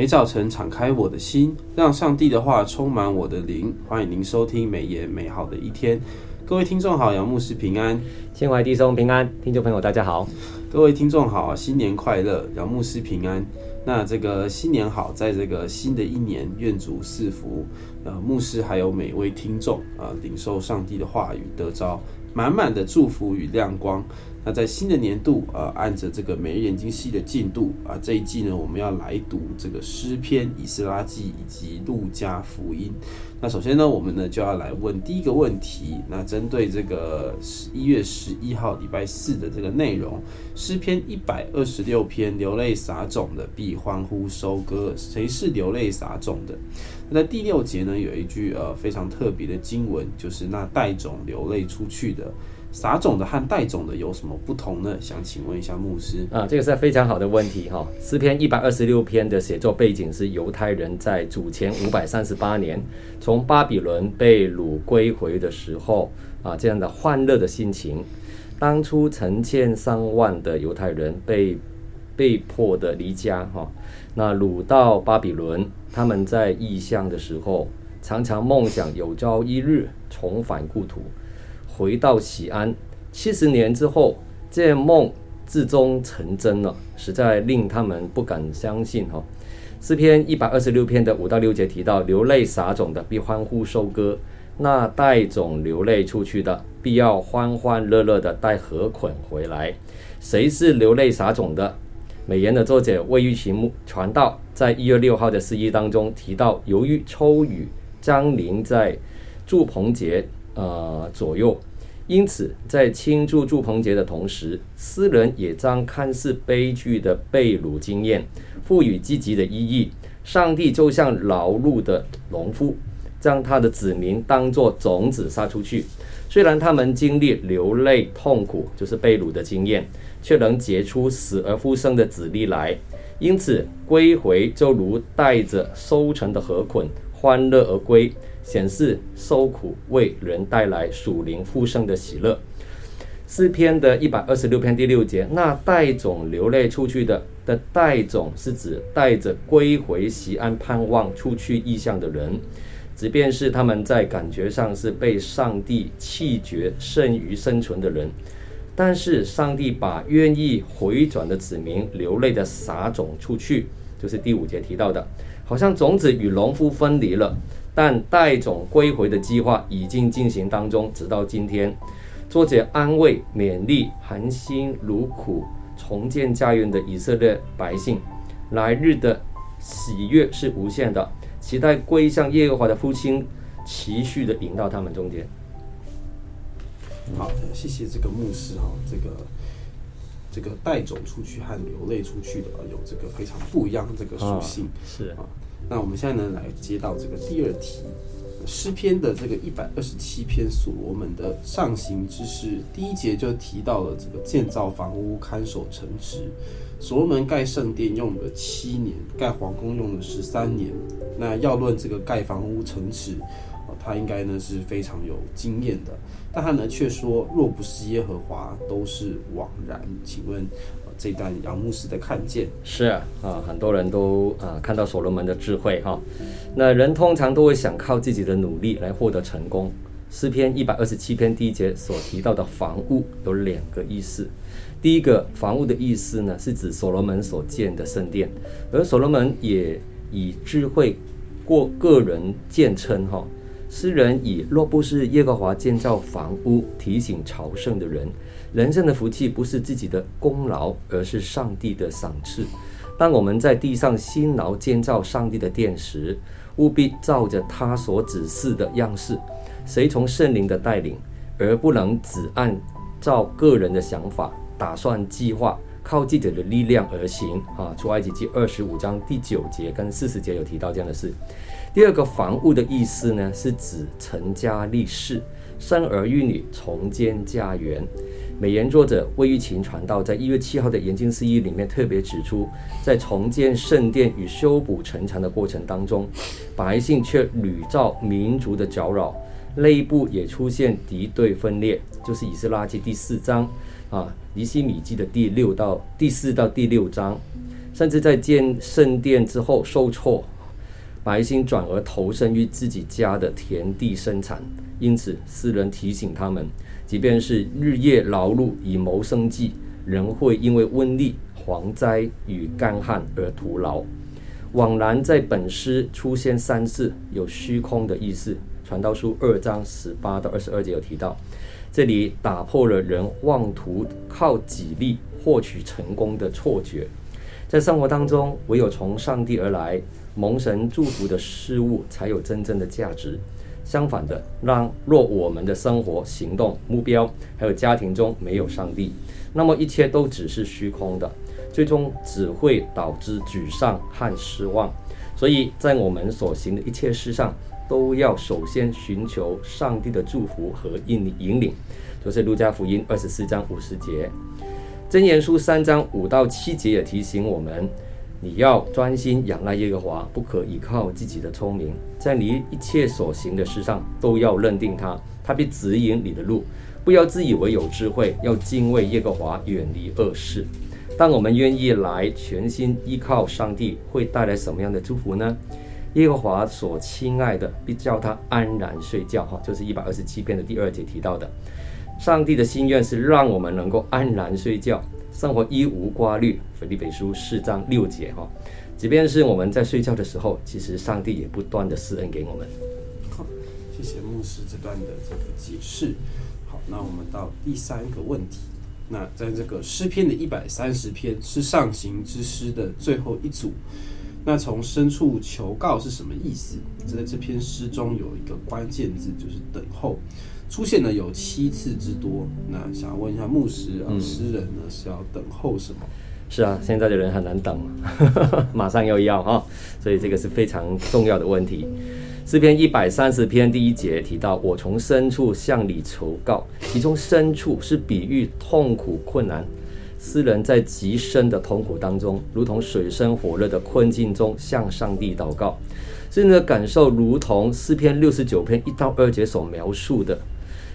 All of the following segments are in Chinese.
每早晨敞开我的心，让上帝的话充满我的灵。欢迎您收听美言美好的一天。各位听众好，杨牧师平安，心怀弟兄平安，听众朋友大家好，各位听众好，新年快乐，然后牧师平安。那这个新年好，在这个新的一年，愿主赐福，呃，牧师还有每位听众啊，领受上帝的话语，得着满满的祝福与亮光。那在新的年度，呃，按着这个每日研经系的进度啊，这一季呢，我们要来读这个诗篇、以斯拉记以及路加福音。那首先呢，我们呢就要来问第一个问题。那针对这个十一月十一号礼拜四的这个内容，诗篇一百二十六篇，流泪撒种的必欢呼收割。谁是流泪撒种的？那在第六节呢，有一句呃非常特别的经文，就是那带种流泪出去的。撒种的和带种的有什么不同呢？想请问一下牧师啊，这个是非常好的问题哈。诗篇一百二十六篇的写作背景是犹太人在主前五百三十八年从巴比伦被掳归回的时候啊，这样的欢乐的心情。当初成千上万的犹太人被被迫的离家哈，那掳到巴比伦，他们在异乡的时候，常常梦想有朝一日重返故土。回到西安，七十年之后，这梦最终成真了，实在令他们不敢相信哈。诗篇一百二十六篇的五到六节提到，流泪撒种的必欢呼收割，那带种流泪出去的，必要欢欢乐乐的带禾捆回来。谁是流泪撒种的？美言的作者魏玉琴传道在一月六号的诗意当中提到，由于秋雨将临在祝棚节呃左右。因此，在庆祝住棚节的同时，诗人也将看似悲剧的被掳经验赋予积极的意义。上帝就像劳碌的农夫，将他的子民当作种子撒出去。虽然他们经历流泪痛苦，就是被掳的经验，却能结出死而复生的子粒来。因此，归回就如带着收成的禾捆，欢乐而归。显示受苦为人带来属灵复生的喜乐。诗篇的一百二十六篇第六节，那带种流泪出去的的带种是指带着归回西安盼望出去异乡的人，即便是他们在感觉上是被上帝弃绝剩余生存的人，但是上帝把愿意回转的子民流泪的撒种出去，就是第五节提到的，好像种子与农夫分离了。但带种归回的计划已经进行当中，直到今天。作者安慰、勉励含辛茹苦重建家园的以色列百姓，来日的喜悦是无限的，期待归向耶和华的父亲持续的引到他们中间。好的，谢谢这个牧师哈，这个这个带走出去和流泪出去的有这个非常不一样的这个属性，哦、是啊。那我们现在呢，来接到这个第二题，诗篇的这个一百二十七篇，所罗门的上行之事，第一节就提到了这个建造房屋、看守城池。所罗门盖圣殿用了七年，盖皇宫用了十三年。那要论这个盖房屋、城池，他应该呢是非常有经验的。但他呢却说，若不是耶和华，都是枉然。请问？这段杨牧师的看见是啊，啊，很多人都啊看到所罗门的智慧哈。那人通常都会想靠自己的努力来获得成功。诗篇一百二十七篇第一节所提到的房屋有两个意思。第一个房屋的意思呢，是指所罗门所建的圣殿，而所罗门也以智慧过个人见称哈。诗人以若不是耶和华建造房屋，提醒朝圣的人。人生的福气不是自己的功劳，而是上帝的赏赐。当我们在地上辛劳建造上帝的殿时，务必照着他所指示的样式，随从圣灵的带领，而不能只按照个人的想法、打算、计划，靠自己的力量而行。啊，出埃及记二十五章第九节跟四十节有提到这样的事。第二个房屋的意思呢，是指成家立室、生儿育女、重建家园。美言作者魏玉琴传道在一月七号的研经释义里面特别指出，在重建圣殿与修补城墙的过程当中，百姓却屡遭民族的搅扰，内部也出现敌对分裂，就是以斯拉记第四章啊，尼西米记的第六到第四到第六章，甚至在建圣殿之后受挫，百姓转而投身于自己家的田地生产。因此，诗人提醒他们，即便是日夜劳碌以谋生计，仍会因为瘟疫、蝗灾与干旱而徒劳。往然在本诗出现三次有虚空的意思，《传道书》二章十八到二十二节有提到，这里打破了人妄图靠己力获取成功的错觉。在生活当中，唯有从上帝而来、蒙神祝福的事物才有真正的价值。相反的，让若我们的生活、行动、目标还有家庭中没有上帝，那么一切都只是虚空的。最终只会导致沮丧和失望，所以在我们所行的一切事上，都要首先寻求上帝的祝福和引引领。就是路加福音二十四章五十节，箴言书三章五到七节也提醒我们：你要专心仰赖耶和华，不可依靠自己的聪明，在你一切所行的事上都要认定他，他必指引你的路。不要自以为有智慧，要敬畏耶和华，远离恶事。当我们愿意来全心依靠上帝，会带来什么样的祝福呢？耶和华所亲爱的，必叫他安然睡觉。哈，就是一百二十七篇的第二节提到的。上帝的心愿是让我们能够安然睡觉，生活一无挂虑。腓立比书四章六节。哈，即便是我们在睡觉的时候，其实上帝也不断的施恩给我们。好，谢谢牧师这段的这个解释。好，那我们到第三个问题。那在这个诗篇的一百三十篇是上行之诗的最后一组。那从深处求告是什么意思？在这篇诗中有一个关键字，就是等候，出现了有七次之多。那想要问一下牧师啊，诗人呢是要等候什么？是啊，现在的人很难等，马上又要哈，所以这个是非常重要的问题。诗篇一百三十篇第一节提到：“我从深处向你求告。”其中“深处”是比喻痛苦困难。诗人在极深的痛苦当中，如同水深火热的困境中，向上帝祷告。诗人的感受如同诗篇六十九篇一到二节所描述的：“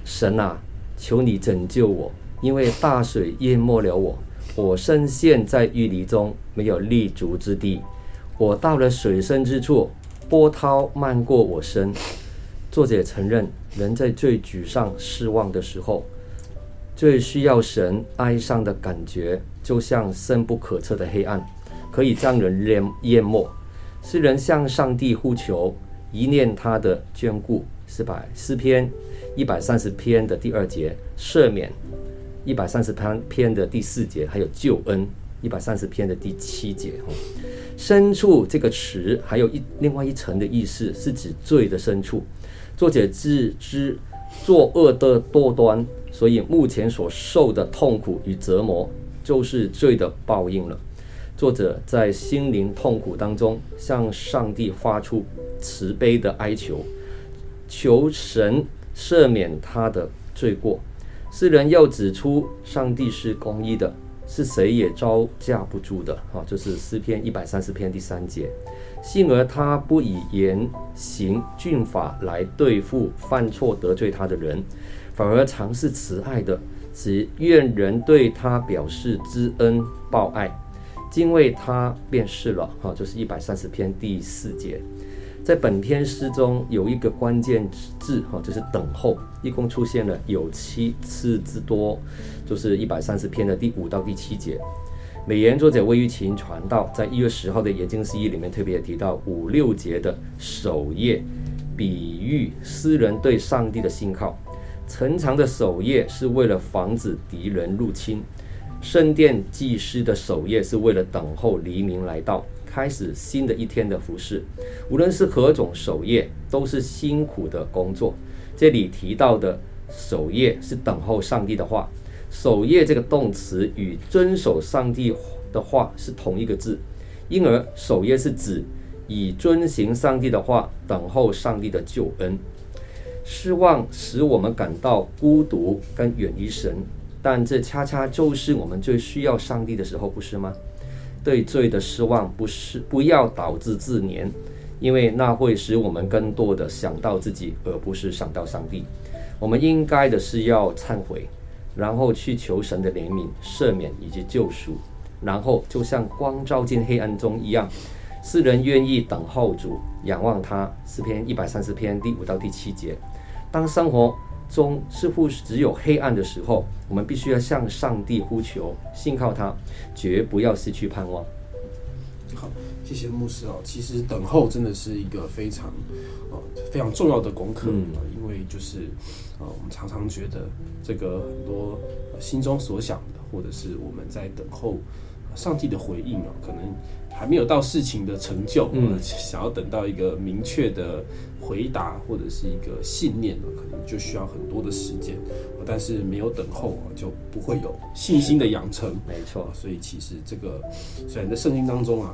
神啊，求你拯救我，因为大水淹没了我，我深陷在淤泥中，没有立足之地。我到了水深之处。”波涛漫过我身，作者承认，人在最沮丧、失望的时候，最需要神哀伤的感觉，就像深不可测的黑暗，可以将人淹淹没。诗人向上帝呼求，一念他的眷顾，是百诗篇一百三十篇的第二节赦免，一百三十篇篇的第四节，还有救恩，一百三十篇的第七节。深处这个词还有一另外一层的意思，是指罪的深处。作者自知作恶的多端，所以目前所受的痛苦与折磨，就是罪的报应了。作者在心灵痛苦当中，向上帝发出慈悲的哀求，求神赦免他的罪过。诗人要指出，上帝是公义的。是谁也招架不住的，哈，就是诗篇一百三十篇第三节。幸而他不以严刑峻法来对付犯错得罪他的人，反而常是慈爱的，只愿人对他表示知恩报爱，敬畏他便是了，哈，就是一百三十篇第四节。在本篇诗中有一个关键字哈，就是等候，一共出现了有七次之多，就是一百三十篇的第五到第七节。美言作者魏玉琴传道在一月十号的研经释义里面特别提到五六节的守夜，比喻诗人对上帝的信靠。恒长的守夜是为了防止敌人入侵，圣殿祭司的守夜是为了等候黎明来到。开始新的一天的服事，无论是何种守夜，都是辛苦的工作。这里提到的守夜是等候上帝的话，守夜这个动词与遵守上帝的话是同一个字，因而守夜是指以遵行上帝的话，等候上帝的救恩。失望使我们感到孤独跟远离神，但这恰恰就是我们最需要上帝的时候，不是吗？对罪的失望不是不要导致自怜，因为那会使我们更多的想到自己，而不是想到上帝。我们应该的是要忏悔，然后去求神的怜悯、赦免以及救赎。然后就像光照进黑暗中一样。世人愿意等候主，仰望他。诗篇一百三十篇第五到第七节。当生活中似乎只有黑暗的时候，我们必须要向上帝呼求，信靠他，绝不要失去盼望。好，谢谢牧师哦。其实等候真的是一个非常呃非常重要的功课，就是呃我们常常觉得这个很多心中所想的，或者是我们在等候上帝的回应啊，可能。还没有到事情的成就，嗯，想要等到一个明确的回答或者是一个信念呢，可能就需要很多的时间。但是没有等候啊，就不会有信心的养成。没错，所以其实这个虽然在圣经当中啊，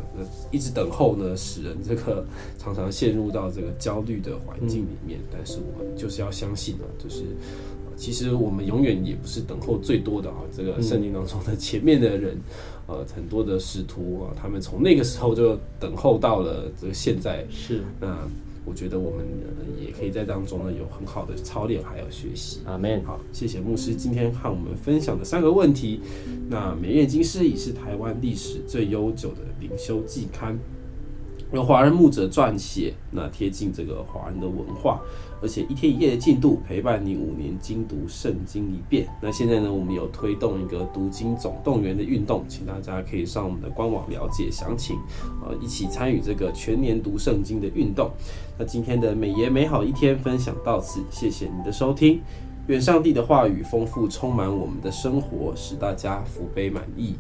一直等候呢，使人这个 常常陷入到这个焦虑的环境里面。但是我们就是要相信啊，就是其实我们永远也不是等候最多的啊。这个圣经当中的前面的人。呃，很多的使徒啊，他们从那个时候就等候到了这个现在。是，那我觉得我们也可以在当中呢有很好的操练，还有学习。阿门。好，谢谢牧师今天和我们分享的三个问题。那美月经师已是台湾历史最悠久的灵修季刊。由华人牧者撰写，那贴近这个华人的文化，而且一天一夜的进度陪伴你五年精读圣经一遍。那现在呢，我们有推动一个读经总动员的运动，请大家可以上我们的官网了解详情，呃，一起参与这个全年读圣经的运动。那今天的美言美好一天分享到此，谢谢你的收听，愿上帝的话语丰富充满我们的生活，使大家福杯满溢。